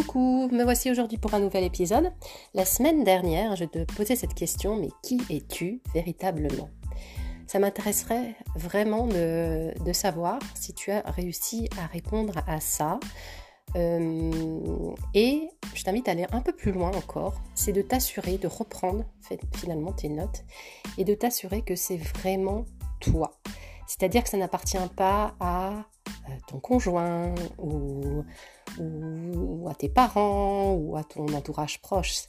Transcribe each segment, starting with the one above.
Me voici aujourd'hui pour un nouvel épisode. La semaine dernière, je te posais cette question, mais qui es-tu véritablement? Ça m'intéresserait vraiment de, savoir si tu as réussi à répondre à ça. Euh, et je t'invite à aller un peu plus loin encore, c'est de t'assurer, de reprendre finalement tes notes et de t'assurer que c'est vraiment toi. C'est-à-dire que ça n'appartient pas à conjoint ou, à tes parents ou à ton entourage proche.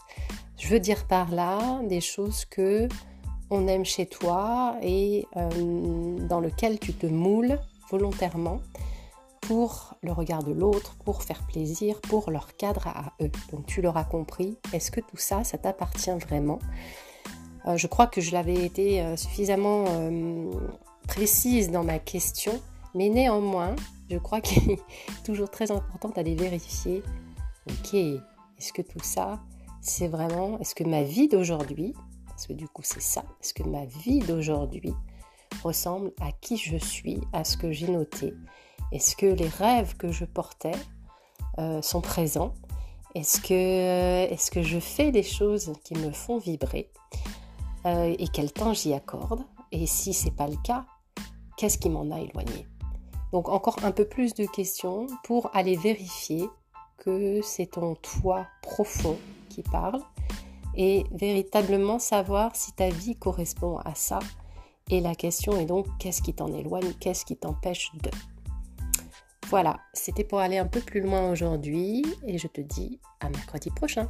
Je veux dire par là des choses que on aime chez toi et euh, dans lequel tu te moules volontairement pour le regard de l'autre, pour faire plaisir, pour leur cadre à eux. Donc tu l'auras compris, est-ce que tout ça, ça t'appartient vraiment? Euh, Je crois que je l'avais été suffisamment précise dans ma question, mais néanmoins, je crois qu'il est toujours très important d'aller vérifier, ok, est-ce que tout ça, c'est vraiment, est-ce que ma vie d'aujourd'hui, parce que du coup c'est ça, est-ce que ma vie d'aujourd'hui ressemble à qui je suis, à ce que j'ai noté? Est-ce que les rêves que je portais euh, sont présents? Est-ce que, est que je fais des choses qui me font vibrer euh, Et quel temps j'y accorde? Et si c'est pas le cas, qu'est-ce qui m'en a éloigné? Donc encore un peu plus de questions pour aller vérifier que c'est ton toi profond qui parle et véritablement savoir si ta vie correspond à ça. Et la question est donc qu'est-ce qui t'en éloigne, qu'est-ce qui t'empêche de? Voilà, c'était pour aller un peu plus loin aujourd'hui et je te dis à mercredi prochain.